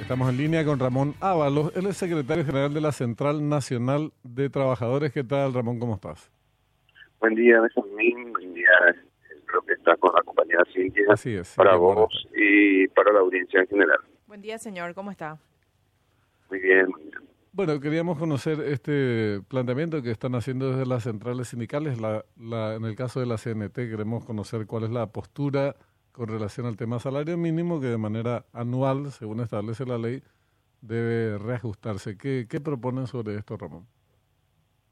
Estamos en línea con Ramón Ábalos, él es secretario general de la Central Nacional de Trabajadores. ¿Qué tal, Ramón? ¿Cómo estás? Buen día, Benjamín. Buen día, creo que está con la compañía Cintia. Así es. Para vos y para la audiencia en general. Buen día, señor. ¿Cómo está? Muy bien, muy bien. Bueno, queríamos conocer este planteamiento que están haciendo desde las centrales sindicales. La, la, en el caso de la CNT, queremos conocer cuál es la postura con relación al tema salario mínimo que de manera anual, según establece la ley, debe reajustarse. ¿Qué, proponen sobre esto, Ramón?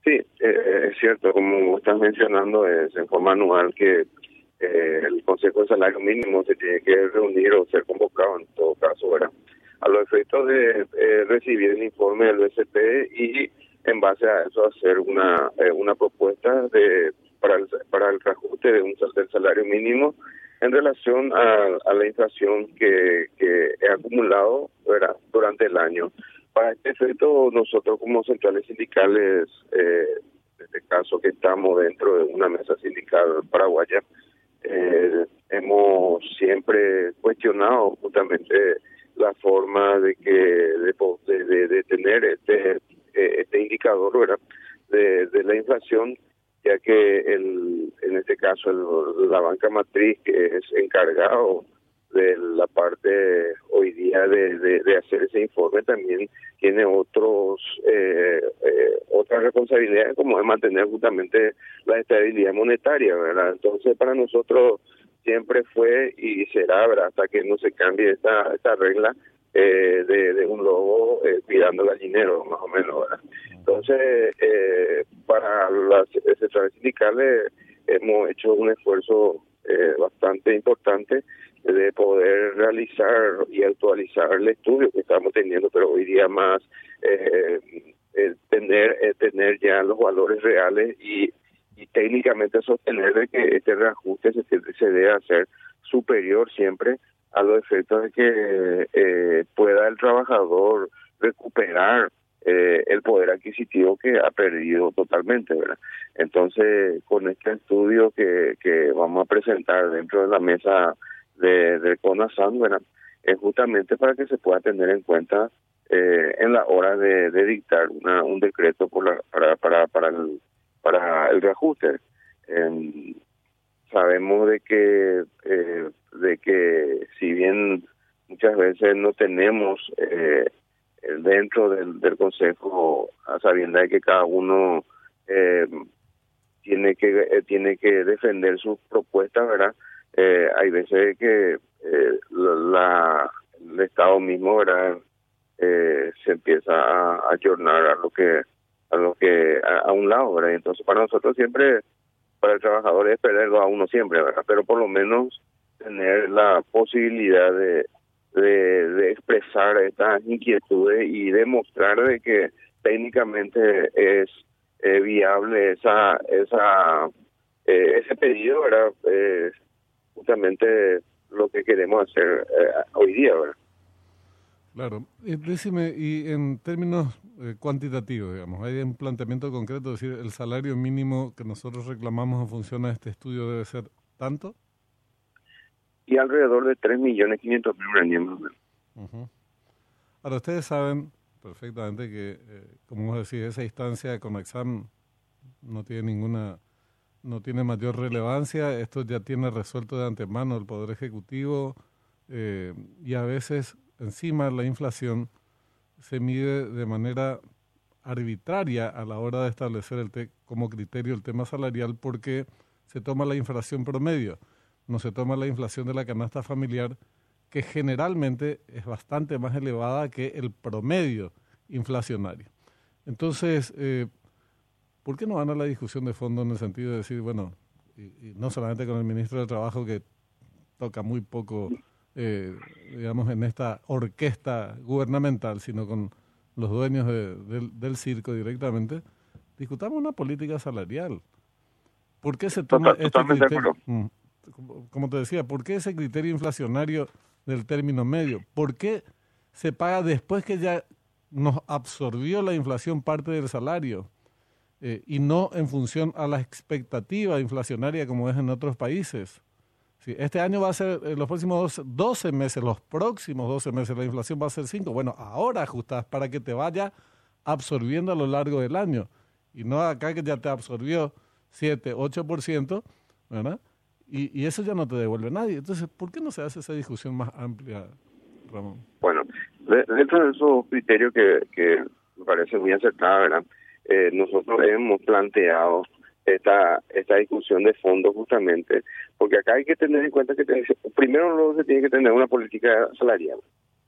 Sí, eh, es cierto, como estás mencionando, es en forma anual que eh, el Consejo de Salario Mínimo se tiene que reunir o ser convocado en todo caso, ¿verdad? A los efectos de eh, recibir el informe del BCP y en base a eso hacer una eh, una propuesta de para el, para el reajuste de un, del salario mínimo en relación a, a la inflación que, que he acumulado durante el año. Para este efecto, nosotros como centrales sindicales, eh, en este caso que estamos dentro de una mesa sindical paraguaya, eh, hemos siempre cuestionado justamente la forma de que de, de, de tener este este indicador ¿verdad? De, de la inflación que el, en este caso el, la banca matriz que es encargado de la parte hoy día de, hacer ese informe también tiene otros eh, eh, otras responsabilidades como es mantener justamente la estabilidad monetaria verdad entonces para nosotros siempre fue y será hasta que no se cambie esta esta regla eh, de, un lobo eh, cuidando gallinero, más o menos. Entonces, eh, para las sectores sindicales hemos hecho un esfuerzo eh, bastante importante de poder realizar y actualizar el estudio que estamos teniendo, pero hoy día más eh, tener tener ya los valores reales y, y técnicamente sostener de que este reajuste se, se debe hacer superior siempre a los efectos de que eh, pueda el trabajador recuperar eh, el poder adquisitivo que ha perdido totalmente, ¿verdad? Entonces, con este estudio que, que vamos a presentar dentro de la mesa de, de CONASAN, ¿verdad? Es justamente para que se pueda tener en cuenta eh, en la hora de, de dictar una, un decreto por la, para, para, para, el, para el reajuste. Eh, sabemos de que eh, de que si bien muchas veces no tenemos eh, dentro del, del consejo a sabienda de que cada uno eh, tiene que eh, tiene que defender sus propuestas verdad eh, hay veces que eh, la el estado mismo verdad eh, se empieza a ayornar a lo que a lo que a, a un lado verdad entonces para nosotros siempre para el trabajador es perderlo a uno siempre, ¿verdad? Pero por lo menos tener la posibilidad de, de, expresar estas inquietudes y demostrar de que técnicamente es eh, viable esa esa eh, ese pedido, ¿verdad? Eh, justamente lo que queremos hacer hoy día, ¿verdad? Claro. Eh, decime, y en términos eh, cuantitativos, digamos, ¿hay un planteamiento concreto? Es decir, ¿el salario mínimo que nosotros reclamamos en función a este estudio debe ser tanto? Y alrededor de 3.500.000 millones mil Uh -huh. Ahora, ustedes saben perfectamente que, eh, como vos decís, esa instancia de Conexam no tiene ninguna, no tiene mayor relevancia. Esto ya tiene resuelto de antemano el Poder Ejecutivo eh, y a veces encima la inflación se mide de manera arbitraria a la hora de establecer el te como criterio el tema salarial porque se toma la inflación promedio, no se toma la inflación de la canasta familiar que generalmente es bastante más elevada que el promedio inflacionario. Entonces, eh, ¿por qué no van a la discusión de fondo en el sentido de decir, bueno, y, y no solamente con el ministro del Trabajo que toca muy poco eh, digamos, en esta orquesta gubernamental, sino con los dueños de, del, del circo directamente, discutamos una política salarial. ¿Por qué se toma Total, este criterio? Como te decía, ¿por qué ese criterio inflacionario del término medio? ¿Por qué se paga después que ya nos absorbió la inflación parte del salario eh, y no en función a la expectativa inflacionaria como es en otros países? Si este año va a ser, en los próximos 12 meses, los próximos 12 meses, la inflación va a ser 5. Bueno, ahora ajustas para que te vaya absorbiendo a lo largo del año. Y no acá que ya te absorbió 7, 8%, ¿verdad? Y, y eso ya no te devuelve nadie. Entonces, ¿por qué no se hace esa discusión más amplia, Ramón? Bueno, dentro de esos criterios que, que me parece muy acertada, ¿verdad? Eh, nosotros hemos planteado esta esta discusión de fondo justamente, porque acá hay que tener en cuenta que primero se tiene que tener una política salarial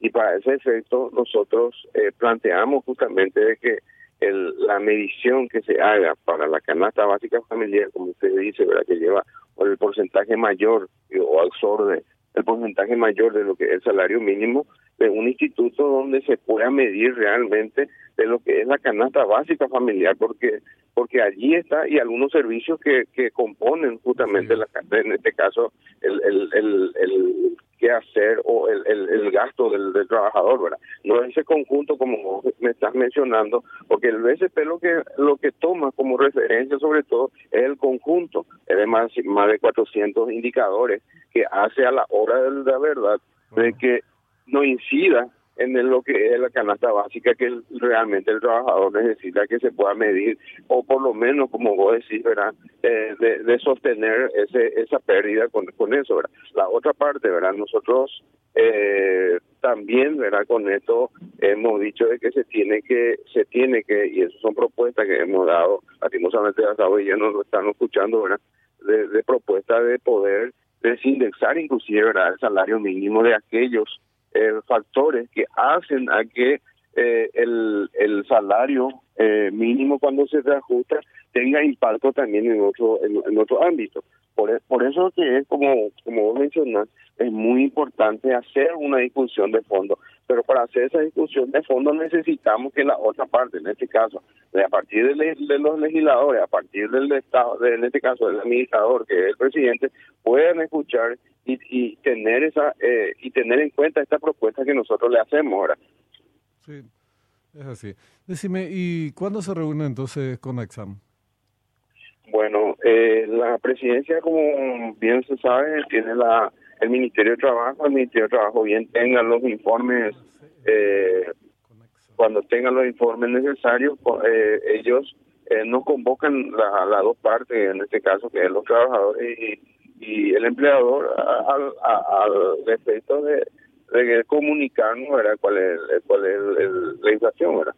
y para ese efecto nosotros eh, planteamos justamente de que el, la medición que se haga para la canasta básica familiar, como usted dice, ¿verdad? que lleva por el porcentaje mayor o absorbe el porcentaje mayor de lo que es el salario mínimo de un instituto donde se pueda medir realmente de lo que es la canasta básica familiar porque porque allí está y algunos servicios que, que componen justamente la en este caso el, el, el, el qué hacer o el, el, el gasto del, del, trabajador, ¿verdad? No ese conjunto como me estás mencionando, porque el BCP lo que lo que toma como referencia sobre todo es el conjunto, es más, más de 400 indicadores que hace a la hora de la verdad de que no incida en lo que es la canasta básica que realmente el trabajador necesita que se pueda medir o por lo menos como vos decís verdad eh, de, sostener ese esa pérdida con, con eso verdad la otra parte verdad nosotros eh, también verdad con esto hemos dicho de que se tiene que se tiene que y esas son propuestas que hemos dado lastimosamente hasta hoy ya nos lo están escuchando verdad de, de propuestas de poder desindexar inclusive verdad el salario mínimo de aquellos eh, factores que hacen a que eh, el, el salario eh, mínimo cuando se reajusta tenga impacto también en otro en, otro ámbito. Por, e, por eso que es como como vos mencionás, es muy importante hacer una discusión de fondo, pero para hacer esa discusión de fondo necesitamos que la otra parte, en este caso, de a partir de, de los legisladores, a partir del Estado, de, en este caso del administrador, que es el presidente, puedan escuchar y, y tener esa eh, y tener en cuenta esta propuesta que nosotros le hacemos ahora. Sí, es así. Decime, ¿y cuándo se reúne entonces con Exam? Bueno, eh, la presidencia, como bien se sabe, tiene la el Ministerio de Trabajo. El Ministerio de Trabajo bien tenga los informes, eh, cuando tengan los informes necesarios, eh, ellos eh, nos convocan las la dos partes, en este caso, que es los trabajadores y, y el empleador, al, al respecto de, de comunicarnos cuál es, cuál es la inflación. ¿verdad?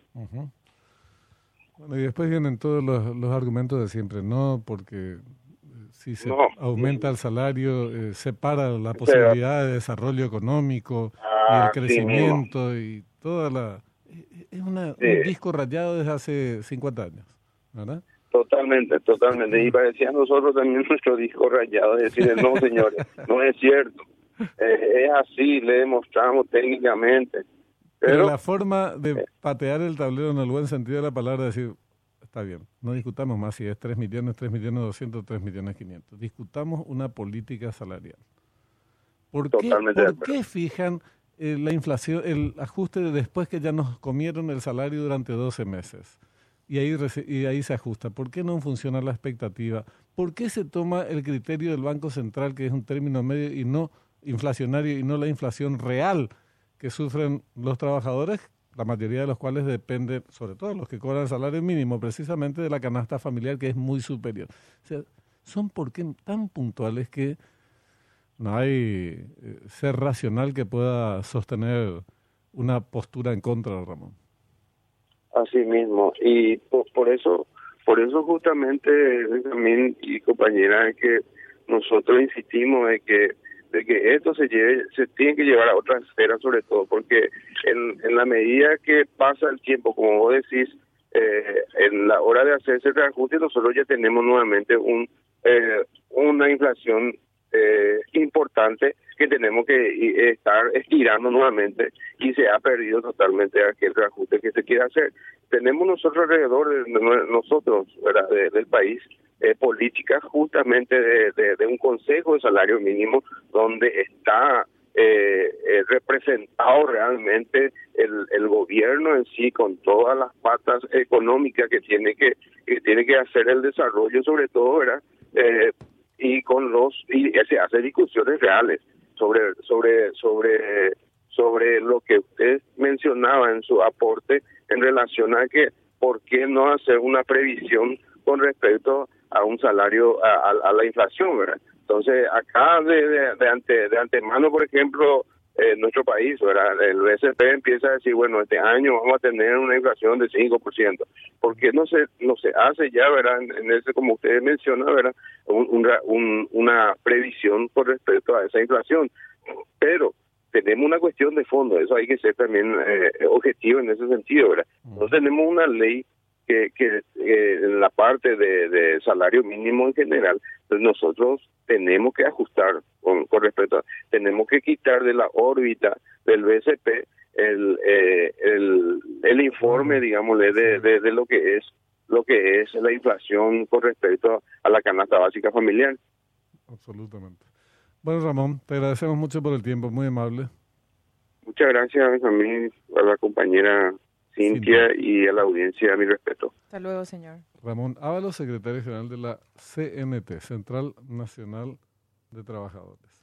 Bueno, y después vienen todos los, los argumentos de siempre, no porque si se aumenta el salario, eh, separa la posibilidad de desarrollo económico y el ah, crecimiento y toda la... Es una, un disco rayado desde hace 50 años, ¿verdad? Totalmente, totalmente. Y parecía nosotros también nuestro disco rayado, decir, no señores, no es cierto. Eh, es así, le demostramos técnicamente. Pero, la forma de eh. patear el tablero en el buen sentido de la palabra, decir, está bien, no discutamos más si es 3 millones, 3 millones 200, 3 millones 500. Discutamos una política salarial. ¿Por qué, ¿por qué fijan eh, la inflación, el ajuste de después que ya nos comieron el salario durante 12 meses? Y ahí, y ahí se ajusta. ¿Por qué no funciona la expectativa? ¿Por qué se toma el criterio del Banco Central, que es un término medio y no inflacionario, y no la inflación real que sufren los trabajadores, la mayoría de los cuales dependen, sobre todo los que cobran el salario mínimo, precisamente de la canasta familiar que es muy superior. O sea, son porque tan puntuales que no hay eh, ser racional que pueda sostener una postura en contra, Ramón. Así mismo, y por, eso, por eso justamente también y compañera que nosotros insistimos en que de que esto se lleve, se tiene que llevar a otra esfera sobre todo, porque en, la medida que pasa el tiempo, como vos decís, eh, en la hora de hacerse el reajuste, nosotros ya tenemos nuevamente un eh, una inflación eh, importante que tenemos que estar estirando nuevamente y se ha perdido totalmente aquel reajuste que se quiere hacer. Tenemos nosotros alrededor de nosotros del país eh, políticas justamente de, un consejo de salario mínimo donde está eh, eh, representado realmente el, el gobierno en sí con todas las patas económicas que tiene que, que tiene que hacer el desarrollo sobre todo ¿verdad? Eh, y con los y se hace discusiones reales sobre sobre sobre sobre lo que usted mencionaba en su aporte en relación a que por qué no hacer una previsión con respecto a un salario a, la inflación, ¿verdad? Entonces, acá de, de, ante, de antemano, por ejemplo, en nuestro país, ¿verdad? El BCP empieza a decir, bueno, este año vamos a tener una inflación de 5%. ¿Por qué no se, no se hace ya, ¿verdad? En ese, como usted menciona, ¿verdad? Un, una previsión con respecto a esa inflación. Pero tenemos una cuestión de fondo, eso hay que ser también eh, objetivo en ese sentido, ¿verdad? No tenemos una ley que, que eh, en la parte de, salario mínimo en general, pues nosotros tenemos que ajustar con, con respecto a, tenemos que quitar de la órbita del BCP el, eh, el, el informe, digámosle, de, de, lo que es lo que es la inflación con respecto a la canasta básica familiar. Absolutamente. Bueno, Ramón, te agradecemos mucho por el tiempo, muy amable. Muchas gracias a mí, a la compañera Cintia y a la audiencia, mi respeto. Hasta luego, señor. Ramón Ábalos, secretario general de la CNT, Central Nacional de Trabajadores.